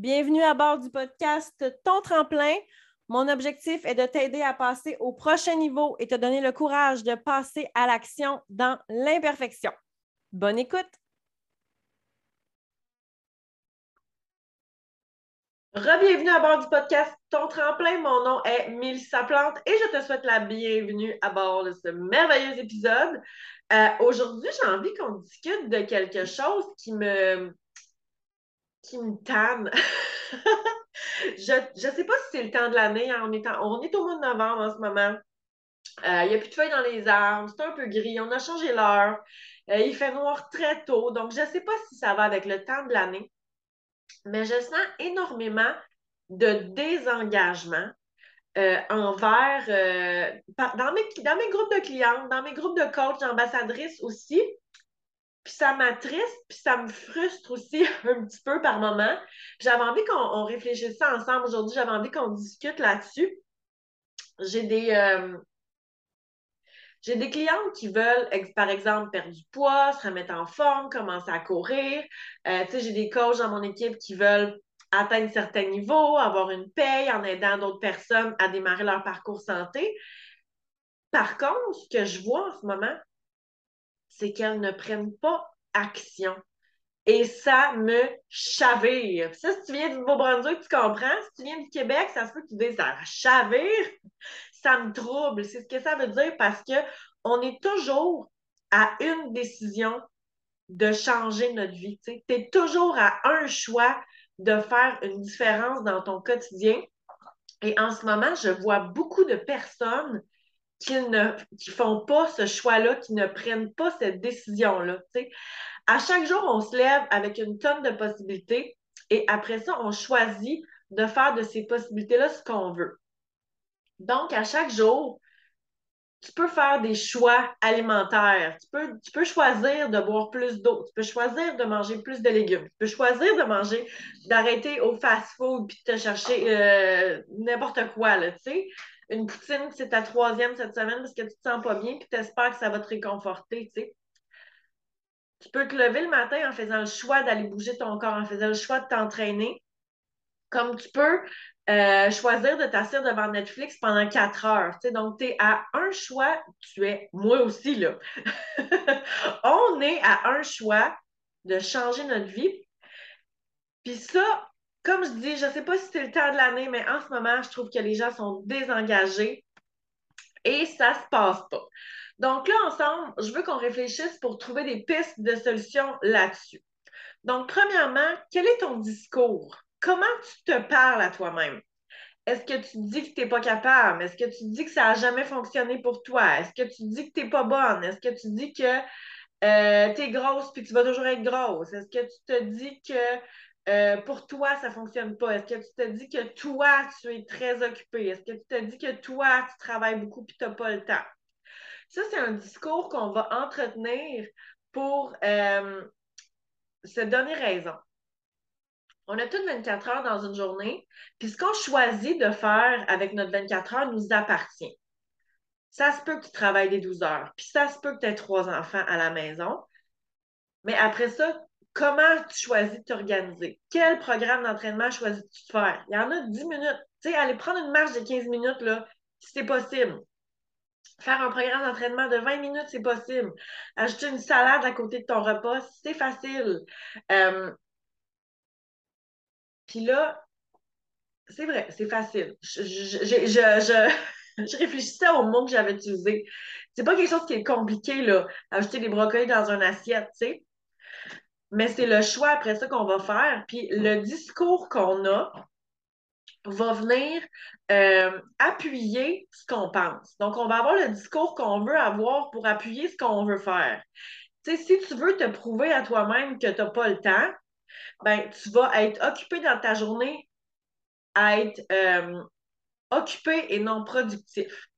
Bienvenue à bord du podcast Ton tremplin. Mon objectif est de t'aider à passer au prochain niveau et te donner le courage de passer à l'action dans l'imperfection. Bonne écoute! Rebienvenue à bord du podcast Ton tremplin. Mon nom est Mélissa Plante et je te souhaite la bienvenue à bord de ce merveilleux épisode. Euh, aujourd'hui, j'ai envie qu'on discute de quelque chose qui me, qui me tanne. je ne sais pas si c'est le temps de l'année. Hein. On, est on est au mois de novembre en ce moment. Euh, il n'y a plus de feuilles dans les arbres, c'est un peu gris, on a changé l'heure. Euh, il fait noir très tôt, donc je ne sais pas si ça va avec le temps de l'année mais je sens énormément de désengagement euh, envers, dans, mes, dans mes groupes de clientes, dans mes groupes de coachs, d'ambassadrices aussi. Puis ça m'attriste, puis ça me frustre aussi un petit peu par moment. J'avais envie qu'on réfléchisse ça ensemble aujourd'hui. J'avais envie qu'on discute là-dessus. J'ai des, euh, j'ai des clientes qui veulent, par exemple, perdre du poids, se remettre en forme, commencer à courir. Euh, j'ai des coachs dans mon équipe qui veulent atteindre certains niveaux, avoir une paye en aidant d'autres personnes à démarrer leur parcours santé. Par contre, ce que je vois en ce moment, c'est qu'elles ne prennent pas action. Et ça me chavire. Ça, si tu viens du Beau-Brunswick, tu comprends. Si tu viens du Québec, ça se peut que tu dises ça chavire ça me trouble. C'est ce que ça veut dire parce qu'on est toujours à une décision de changer notre vie. Tu es toujours à un choix de faire une différence dans ton quotidien. Et en ce moment, je vois beaucoup de personnes qui ne font pas ce choix-là, qui ne prennent pas cette décision-là. À chaque jour, on se lève avec une tonne de possibilités et après ça, on choisit de faire de ces possibilités-là ce qu'on veut. Donc, à chaque jour, tu peux faire des choix alimentaires. Tu peux, tu peux choisir de boire plus d'eau. Tu peux choisir de manger plus de légumes. Tu peux choisir de manger, d'arrêter au fast-food puis de te chercher euh, n'importe quoi, tu sais. Une poutine, c'est ta troisième cette semaine parce que tu te sens pas bien puis tu espères que ça va te réconforter, tu sais. Tu peux te lever le matin en faisant le choix d'aller bouger ton corps, en faisant le choix de t'entraîner. Comme tu peux euh, choisir de t'asseoir devant Netflix pendant quatre heures. Donc, tu es à un choix, tu es, moi aussi, là. On est à un choix de changer notre vie. Puis ça, comme je dis, je ne sais pas si c'est le temps de l'année, mais en ce moment, je trouve que les gens sont désengagés et ça ne se passe pas. Donc là, ensemble, je veux qu'on réfléchisse pour trouver des pistes de solutions là-dessus. Donc, premièrement, quel est ton discours? comment tu te parles à toi-même? Est-ce que tu dis que tu n'es pas capable? Est-ce que tu dis que ça n'a jamais fonctionné pour toi? Est-ce que tu dis que tu n'es pas bonne? Est-ce que tu dis que euh, tu es grosse puis tu vas toujours être grosse? Est-ce que tu te dis que euh, pour toi, ça ne fonctionne pas? Est-ce que tu te dis que toi, tu es très occupé? Est-ce que tu te dis que toi, tu travailles beaucoup puis tu n'as pas le temps? Ça, c'est un discours qu'on va entretenir pour euh, se donner raison. On a toutes 24 heures dans une journée, puis ce qu'on choisit de faire avec notre 24 heures nous appartient. Ça se peut que tu travailles des 12 heures, puis ça se peut que tu aies trois enfants à la maison. Mais après ça, comment tu choisis de t'organiser? Quel programme d'entraînement choisis-tu de faire? Il y en a 10 minutes. Tu sais, aller prendre une marche de 15 minutes, là, c'est possible. Faire un programme d'entraînement de 20 minutes, c'est possible. Ajouter une salade à côté de ton repas, c'est facile. Euh, puis là, c'est vrai, c'est facile. Je, je, réfléchissais au mot que j'avais utilisé. C'est pas quelque chose qui est compliqué, là, ajouter des brocolis dans une assiette, tu sais. Mais c'est le choix après ça qu'on va faire. Puis le discours qu'on a va venir euh, appuyer ce qu'on pense. Donc, on va avoir le discours qu'on veut avoir pour appuyer ce qu'on veut faire. Tu sais, si tu veux te prouver à toi-même que tu n'as pas le temps, ben, tu vas être occupé dans ta journée à être euh, occupé et non productif.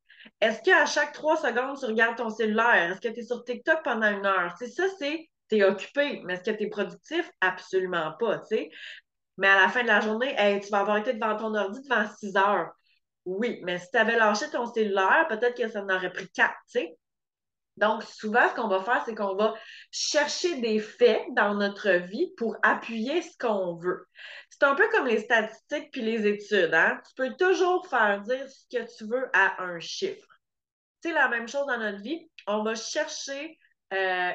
Est-ce qu'à chaque trois secondes, tu regardes ton cellulaire? Est-ce que tu es sur TikTok pendant une heure? C'est ça, c'est tu occupé, mais est-ce que tu es productif? Absolument pas, tu sais. Mais à la fin de la journée, tu vas avoir été devant ton ordi devant six heures. Oui, mais si tu avais lâché ton cellulaire, peut-être que ça en aurait pris quatre, tu sais. Donc, souvent, ce qu'on va faire, c'est qu'on va chercher des faits dans notre vie pour appuyer ce qu'on veut. c'est un peu comme les statistiques puis les études. Hein? Tu peux toujours faire dire ce que tu veux à un chiffre. C'est la même chose dans notre vie. On va chercher euh,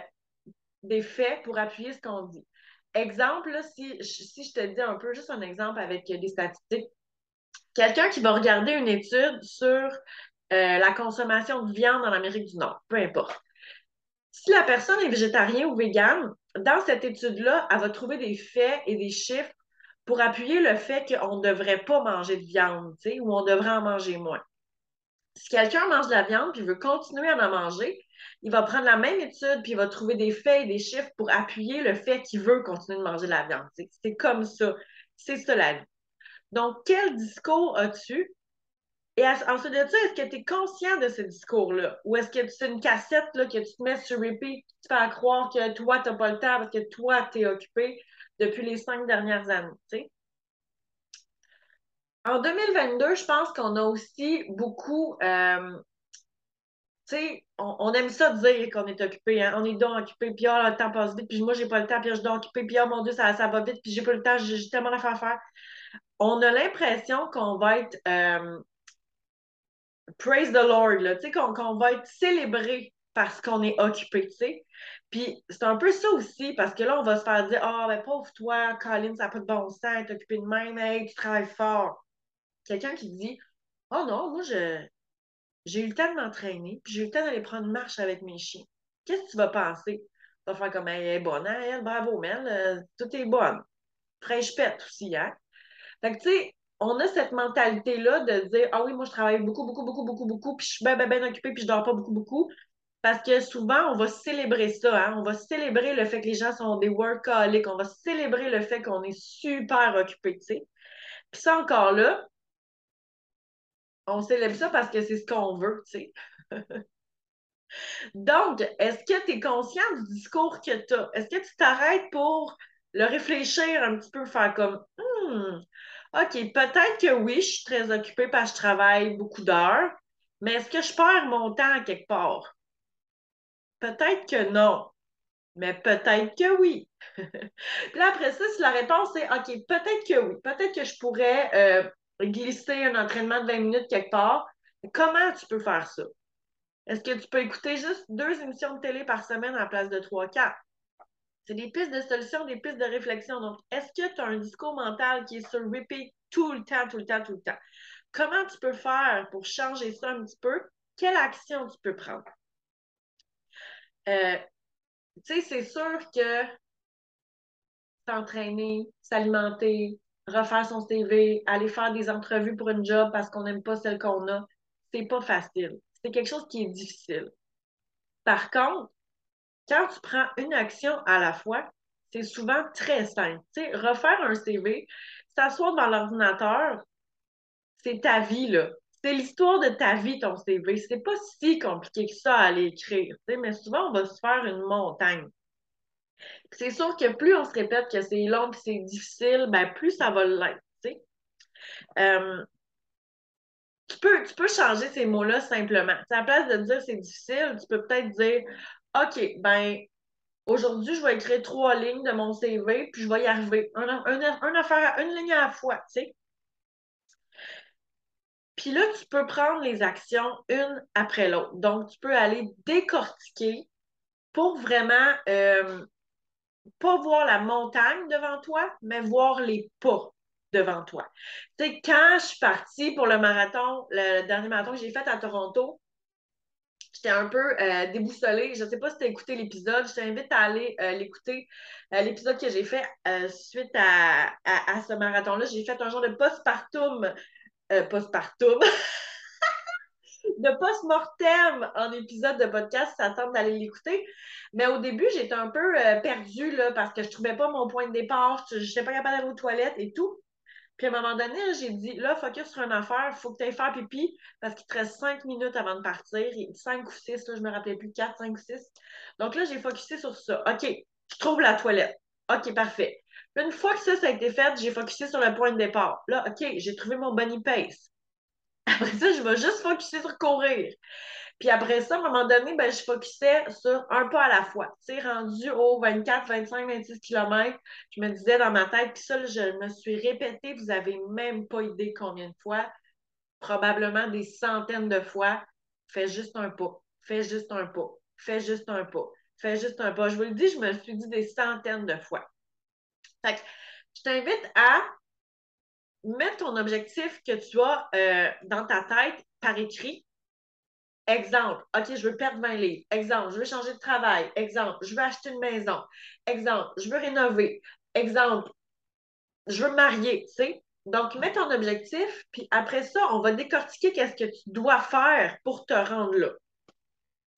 des faits pour appuyer ce qu'on dit. Exemple, si, je te dis un peu, juste un exemple avec des statistiques. Quelqu'un qui va regarder une étude sur euh, la consommation de viande en Amérique du Nord, peu importe. Si la personne est végétarien ou végane, dans cette étude-là, elle va trouver des faits et des chiffres pour appuyer le fait qu'on ne devrait pas manger de viande, ou on devrait en manger moins. Si quelqu'un mange de la viande et veut continuer à en manger, il va prendre la même étude puis il va trouver des faits et des chiffres pour appuyer le fait qu'il veut continuer de manger de la viande. C'est comme ça. C'est ça la vie. Donc, quel discours as-tu? Et ensuite de ça, est-ce que tu es conscient de ce discours-là? Ou est-ce que c'est une cassette là, que tu te mets sur repeat, tu fais croire que toi, tu n'as pas le temps parce que toi, tu es occupé depuis les cinq dernières années? En 2022, je pense qu'on a aussi beaucoup. Euh, sais, on, aime ça dire qu'on est occupé. Hein? On est donc occupé, puis oh, le temps passe vite, puis moi, j'ai pas le temps, puis je donc occupé, puis oh mon Dieu, ça, ça va vite, puis j'ai pas le temps, j'ai tellement d'affaires à faire. On a l'impression qu'on va être. Euh, praise the Lord, tu sais, qu'on va être célébré parce qu'on est occupé, tu sais. Puis c'est un peu ça aussi, parce que là, on va se faire dire Ah, oh, ben pauvre toi, Colin, ça n'a pas de bon sens, t'es occupé de même, hey, tu travailles fort. Quelqu'un qui dit Oh non, moi, j'ai eu le temps de m'entraîner, puis j'ai eu le temps d'aller prendre marche avec mes chiens. Qu'est-ce que tu vas penser? Tu vas faire comme elle est bonne, hein, elle, bravo, Mel, euh, tout est bonne. Fraîche pète aussi, hein? Fait que, tu sais, on a cette mentalité-là de dire Ah oui, moi, je travaille beaucoup, beaucoup, beaucoup, beaucoup, beaucoup, puis je suis bien, bien, bien occupée, puis je dors pas beaucoup, beaucoup. Parce que souvent, on va célébrer ça. Hein? On va célébrer le fait que les gens sont des workaholics. On va célébrer le fait qu'on est super occupé, tu sais. Puis ça, encore là, on célèbre ça parce que c'est ce qu'on veut, tu sais. Donc, est-ce que tu es conscient du discours que tu as? Est-ce que tu t'arrêtes pour le réfléchir un petit peu, faire comme hmm, OK, peut-être que oui, je suis très occupée parce que je travaille beaucoup d'heures, mais est-ce que je perds mon temps quelque part? Peut-être que non, mais peut-être que oui. Puis après ça, si la réponse est OK, peut-être que oui, peut-être que je pourrais euh, glisser un entraînement de 20 minutes quelque part, comment tu peux faire ça? Est-ce que tu peux écouter juste deux émissions de télé par semaine à la place de trois, quatre? C'est des pistes de solutions, des pistes de réflexion. Donc, est-ce que tu as un discours mental qui est sur repeat tout le temps, tout le temps, tout le temps? Comment tu peux faire pour changer ça un petit peu? Quelle action tu peux prendre? Euh, tu sais, c'est sûr que s'entraîner, s'alimenter, refaire son CV, aller faire des entrevues pour une job parce qu'on n'aime pas celle qu'on a, c'est pas facile. C'est quelque chose qui est difficile. Par contre, quand tu prends une action à la fois, c'est souvent très simple. Tu sais, refaire un CV, s'asseoir dans l'ordinateur, c'est ta vie, là. C'est l'histoire de ta vie, ton CV. C'est pas si compliqué que ça à l'écrire, tu sais, mais souvent, on va se faire une montagne. C'est sûr que plus on se répète que c'est long et c'est difficile, ben plus ça va l'être, tu. Euh, tu peux, tu peux changer ces mots-là simplement. à la place de dire c'est difficile, tu peux peut-être dire OK, ben aujourd'hui, je vais écrire trois lignes de mon CV, puis je vais y arriver. Un, affaire, une ligne à la fois, tu sais. Puis là, tu peux prendre les actions une après l'autre. Donc, tu peux aller décortiquer pour vraiment euh, pas voir la montagne devant toi, mais voir les pas devant toi. Tu sais, quand je suis partie pour le marathon, le dernier marathon que j'ai fait à Toronto, j'étais un peu euh, déboussolée. Je ne sais pas si tu as écouté l'épisode. Je t'invite à aller euh, l'écouter. Euh, l'épisode que j'ai fait suite à, à, ce marathon-là, j'ai fait un genre de postpartum. postpartum. de post-mortem en épisode de podcast, ça tente d'aller l'écouter. Mais au début, j'étais un peu perdue là, parce que je ne trouvais pas mon point de départ. Je n'étais pas capable d'aller aux toilettes et tout. Puis à un moment donné, j'ai dit, là, focus sur une affaire, il faut que tu ailles faire pipi parce qu'il te reste cinq minutes avant de partir. Cinq ou six, là, je me rappelais plus, quatre, cinq ou six. Donc là, j'ai focusé sur ça. OK, je trouve la toilette. OK, parfait. une fois que ça, ça a été fait, j'ai focusé sur le point de départ. Là, OK, j'ai trouvé mon bunny pace. Après ça, je vais juste focuser sur courir. Puis après ça, à un moment donné, ben, je focusais sur un pas à la fois. Tu sais, rendu au 24, 25, 26 km, je me disais dans ma tête, puis ça, je me suis répété, vous n'avez même pas idée combien de fois, probablement des centaines de fois, fais juste un pas, fais juste un pas, fais juste un pas, fais juste un pas. Je vous le dis, je me le suis dit des centaines de fois. Fait que je t'invite à mettre ton objectif que tu as euh, dans ta tête par écrit. Exemple, OK, je veux perdre 20 livres. Exemple, je veux changer de travail. Exemple, je veux acheter une maison. Exemple, je veux rénover. Exemple, je veux me marier, tu sais. Donc, mets ton objectif, puis après ça, on va décortiquer qu'est-ce que tu dois faire pour te rendre là.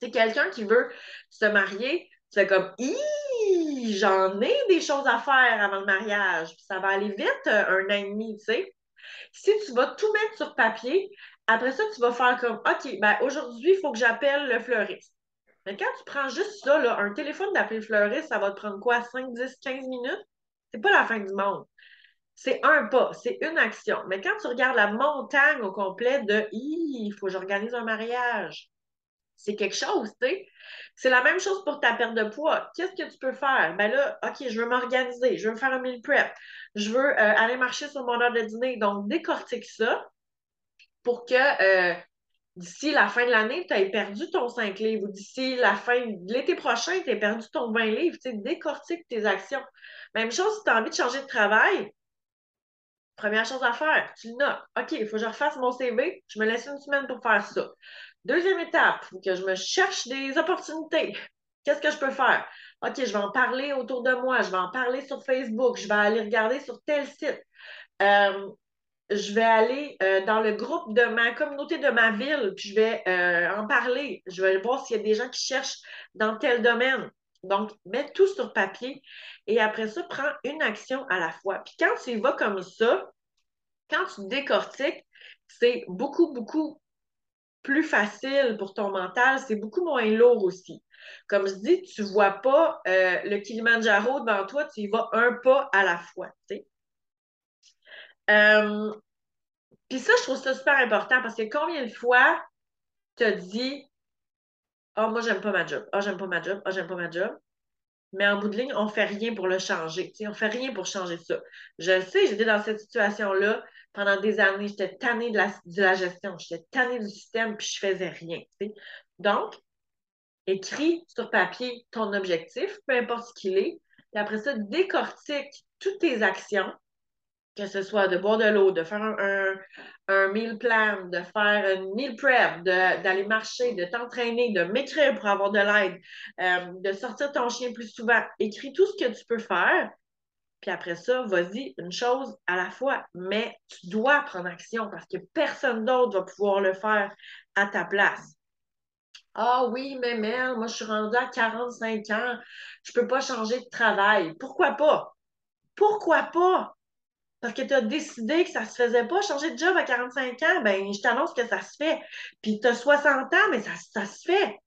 C'est quelqu'un qui veut se marier, c'est comme, j'en ai des choses à faire avant le mariage, ça va aller vite, euh, un an et demi, tu sais. Si tu vas tout mettre sur papier, après ça, tu vas faire comme, OK, ben aujourd'hui, il faut que j'appelle le fleuriste. Mais quand tu prends juste ça, là, un téléphone d'appeler le fleuriste, ça va te prendre quoi, 5, 10, 15 minutes? C'est pas la fin du monde. C'est un pas, c'est une action. Mais quand tu regardes la montagne au complet de, il faut que j'organise un mariage, c'est quelque chose, tu sais. C'est la même chose pour ta perte de poids. Qu'est-ce que tu peux faire? Ben là, OK, je veux m'organiser, je veux faire un meal prep, je veux euh, aller marcher sur mon heure de dîner. Donc, décortique ça pour que euh, d'ici la fin de l'année, tu aies perdu ton 5 livres ou d'ici la fin de l'été prochain, tu aies perdu ton 20 livres. Tu décortique tes actions. Même chose si tu as envie de changer de travail. Première chose à faire, tu le notes. OK, il faut que je refasse mon CV. Je me laisse une semaine pour faire ça. Deuxième étape, faut que je me cherche des opportunités. Qu'est-ce que je peux faire? OK, je vais en parler autour de moi, je vais en parler sur Facebook, je vais aller regarder sur tel site. Euh, je vais aller euh, dans le groupe de ma communauté de ma ville, puis je vais euh, en parler. Je vais voir s'il y a des gens qui cherchent dans tel domaine. Donc, mets tout sur papier et après ça, prends une action à la fois. Puis quand tu y vas comme ça, quand tu décortiques, c'est beaucoup, beaucoup plus facile pour ton mental, c'est beaucoup moins lourd aussi. Comme je dis, tu ne vois pas euh, le Kilimanjaro devant toi, tu y vas un pas à la fois. Euh, puis ça, je trouve ça super important parce que combien de fois tu as dit Ah, oh, moi, j'aime pas ma job. Ah, oh, j'aime pas ma job. Ah, oh, j'aime pas ma job. Mais en bout de ligne, on fait rien pour le changer. On ne fait rien pour changer ça. Je le sais, j'étais dans cette situation-là pendant des années. J'étais tannée de la, de la gestion. J'étais tannée du système, puis je faisais rien. Donc, écris sur papier ton objectif, peu importe ce qu'il est. Puis après ça, décortique toutes tes actions que ce soit de boire de l'eau, de faire un, un, meal plan, de faire une meal prep, d'aller marcher, de t'entraîner, de m'écrire pour avoir de l'aide, euh, de sortir ton chien plus souvent. Écris tout ce que tu peux faire. Puis après ça, vas-y, une chose à la fois. Mais tu dois prendre action parce que personne d'autre va pouvoir le faire à ta place. Ah oui, mais merde, moi je suis rendue à 45 ans, je ne peux pas changer de travail. Pourquoi pas? Pourquoi pas? Parce que tu as décidé que ça se faisait pas, changer de job à 45 ans, ben je t'annonce que ça se fait. Puis tu as 60 ans, mais ça, ça se fait.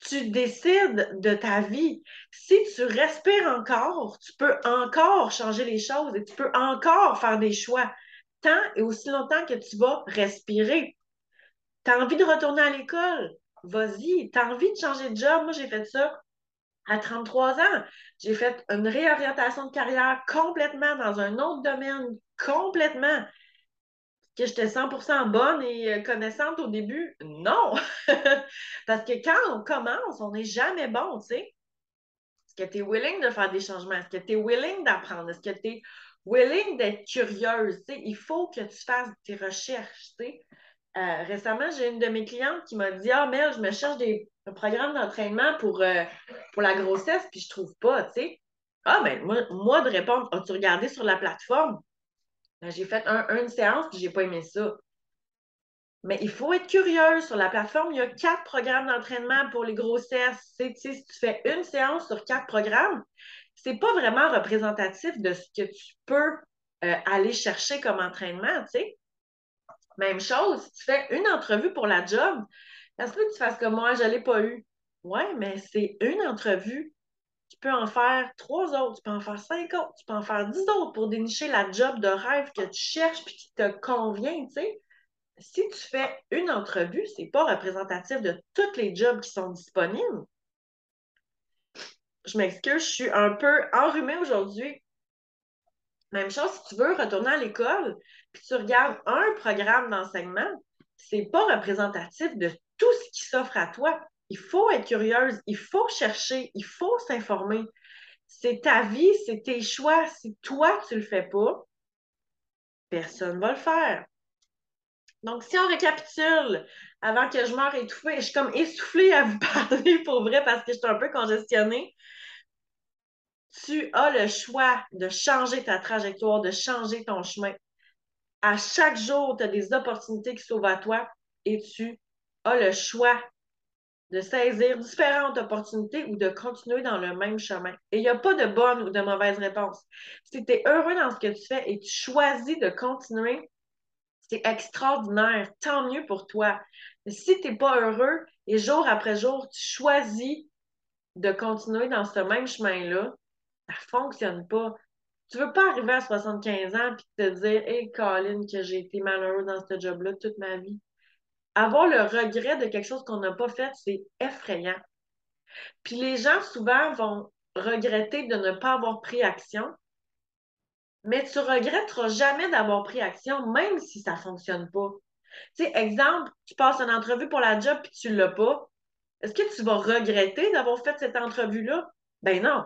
Tu décides de ta vie. Si tu respires encore, tu peux encore changer les choses et tu peux encore faire des choix. Tant et aussi longtemps que tu vas respirer. Tu as envie de retourner à l'école? Vas-y. Tu as envie de changer de job? Moi, j'ai fait ça à 33 ans, j'ai fait une réorientation de carrière complètement dans un autre domaine, complètement. Que j'étais 100% bonne et euh, connaissante au début? Non! Parce que quand on commence, on n'est jamais bon, tu sais. Est-ce que tu es willing de faire des changements? Est-ce que tu es willing d'apprendre? Est-ce que tu es willing d'être curieuse? Il faut que tu fasses tes recherches. tu sais. Euh, récemment, j'ai une de mes clientes qui m'a dit Ah, Mel, je me cherche des programmes d'entraînement pour, euh, pour la grossesse, puis je trouve pas, tu sais. Ah, ben, moi, moi, de répondre As-tu regardé sur la plateforme ben, J'ai fait une séance, puis j'ai pas aimé ça. Mais il faut être curieux. Sur la plateforme, il y a quatre programmes d'entraînement pour les grossesses. si tu fais une séance sur quatre programmes, c'est pas vraiment représentatif de ce que tu peux euh, aller chercher comme entraînement, tu sais. Même chose, si tu fais une entrevue pour la job, est-ce que tu fasses comme moi, je ne l'ai pas eu? Oui, mais c'est une entrevue. Tu peux en faire trois autres, tu peux en faire cinq autres, tu peux en faire dix autres pour dénicher la job de rêve que tu cherches et qui te convient, si tu fais une entrevue, ce n'est pas représentatif de tous les jobs qui sont disponibles. Je m'excuse, je suis un peu enrhumée aujourd'hui. Même chose, si tu veux retourner à l'école, puis tu regardes un programme d'enseignement, c'est pas représentatif de tout ce qui s'offre à toi. Il faut être curieuse, il faut chercher, il faut s'informer. C'est ta vie, c'est tes choix. Si toi, tu le fais pas, personne ne va le faire. Donc, si on récapitule, avant que je meure étouffée, je suis comme essoufflée à vous parler pour vrai parce que je suis un peu congestionnée. Tu as le choix de changer ta trajectoire, de changer ton chemin. À chaque jour, tu as des opportunités qui s'ouvrent à toi et tu as le choix de saisir différentes opportunités ou de continuer dans le même chemin. Et il n'y a pas de bonne ou de mauvaise réponse. Si tu es heureux dans ce que tu fais et tu choisis de continuer, c'est extraordinaire. Tant mieux pour toi. Mais si tu n'es pas heureux et jour après jour, tu choisis de continuer dans ce même chemin-là, ça ne fonctionne pas. Tu ne veux pas arriver à 75 ans et te dire Hey, Colin, que j'ai été malheureux dans ce job-là toute ma vie avoir le regret de quelque chose qu'on n'a pas fait, c'est effrayant. Puis les gens, souvent, vont regretter de ne pas avoir pris action, mais tu regretteras jamais d'avoir pris action, même si ça ne fonctionne pas. Tu sais, exemple, tu passes une entrevue pour la job puis tu ne l'as pas. Est-ce que tu vas regretter d'avoir fait cette entrevue-là? Ben non.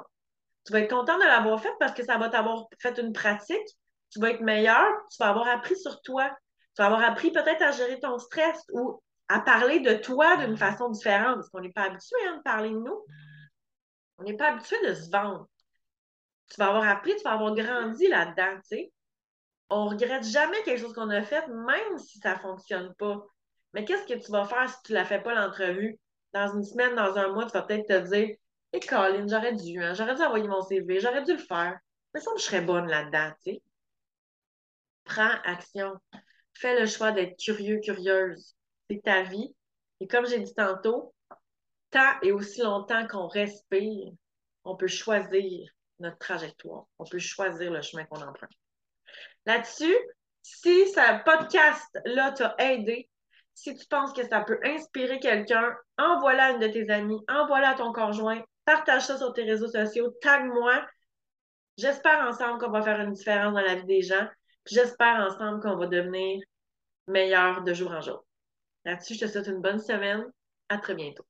Tu vas être content de l'avoir faite parce que ça va t'avoir fait une pratique. Tu vas être meilleur, tu vas avoir appris sur toi. Tu vas avoir appris peut-être à gérer ton stress ou à parler de toi d'une façon différente parce qu'on n'est pas habitué à hein, parler de nous. On n'est pas habitué de se vendre. Tu vas avoir appris, tu vas avoir grandi là-dedans, tu sais. On regrette jamais quelque chose qu'on a fait, même si ça ne fonctionne pas. Mais qu'est-ce que tu vas faire si tu ne la fais pas l'entrevue? Dans une semaine, dans un mois, tu vas peut-être te dire Hey, Colin, j'aurais dû, hein, j'aurais dû envoyer mon CV, j'aurais dû le faire. Mais ça, je serais bonne là-dedans, tu sais. Prends action fais le choix d'être curieux, curieuse. C'est ta vie. Et comme j'ai dit tantôt, tant et aussi longtemps qu'on respire, on peut choisir notre trajectoire. On peut choisir le chemin qu'on emprunte. Là-dessus, si ce podcast-là t'a aidé, si tu penses que ça peut inspirer quelqu'un, envoie-la à une de tes amies, envoie-la à ton conjoint, partage ça sur tes réseaux sociaux, tag-moi. J'espère ensemble qu'on va faire une différence dans la vie des gens. J'espère ensemble qu'on va devenir meilleur de jour en jour. Là-dessus, je te souhaite une bonne semaine. À très bientôt.